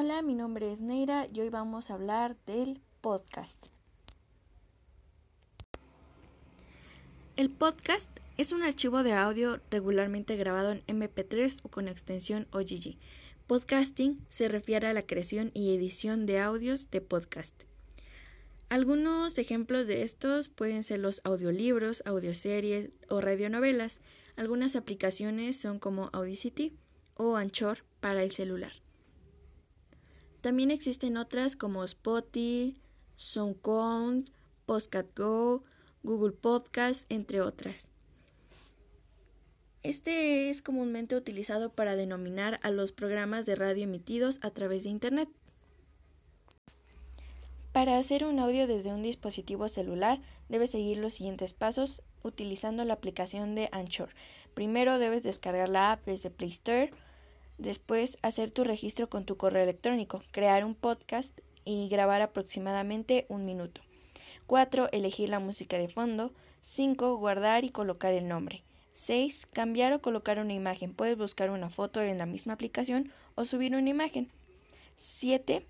Hola, mi nombre es Neira y hoy vamos a hablar del podcast. El podcast es un archivo de audio regularmente grabado en MP3 o con extensión OGG. Podcasting se refiere a la creación y edición de audios de podcast. Algunos ejemplos de estos pueden ser los audiolibros, audioseries o radionovelas. Algunas aplicaciones son como Audacity o Anchor para el celular. También existen otras como Spotify, SoundCloud, Postcat Go, Google Podcast, entre otras. Este es comúnmente utilizado para denominar a los programas de radio emitidos a través de Internet. Para hacer un audio desde un dispositivo celular, debes seguir los siguientes pasos utilizando la aplicación de Anchor. Primero debes descargar la app desde Play Store Después, hacer tu registro con tu correo electrónico, crear un podcast y grabar aproximadamente un minuto. 4. Elegir la música de fondo. 5. Guardar y colocar el nombre. 6. Cambiar o colocar una imagen. Puedes buscar una foto en la misma aplicación o subir una imagen. 7.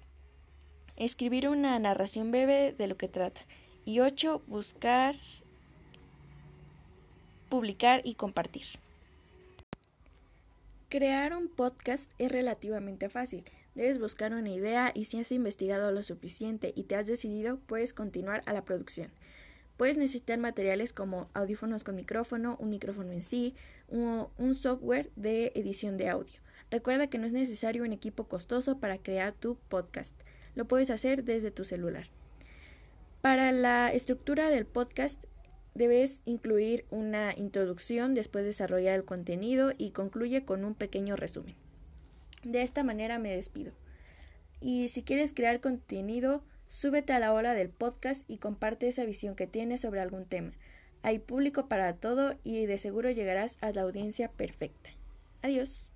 Escribir una narración breve de lo que trata. Y 8. Buscar, publicar y compartir. Crear un podcast es relativamente fácil. Debes buscar una idea y si has investigado lo suficiente y te has decidido, puedes continuar a la producción. Puedes necesitar materiales como audífonos con micrófono, un micrófono en sí, o un software de edición de audio. Recuerda que no es necesario un equipo costoso para crear tu podcast. Lo puedes hacer desde tu celular. Para la estructura del podcast Debes incluir una introducción, después desarrollar el contenido y concluye con un pequeño resumen. De esta manera me despido. Y si quieres crear contenido, súbete a la ola del podcast y comparte esa visión que tienes sobre algún tema. Hay público para todo y de seguro llegarás a la audiencia perfecta. Adiós.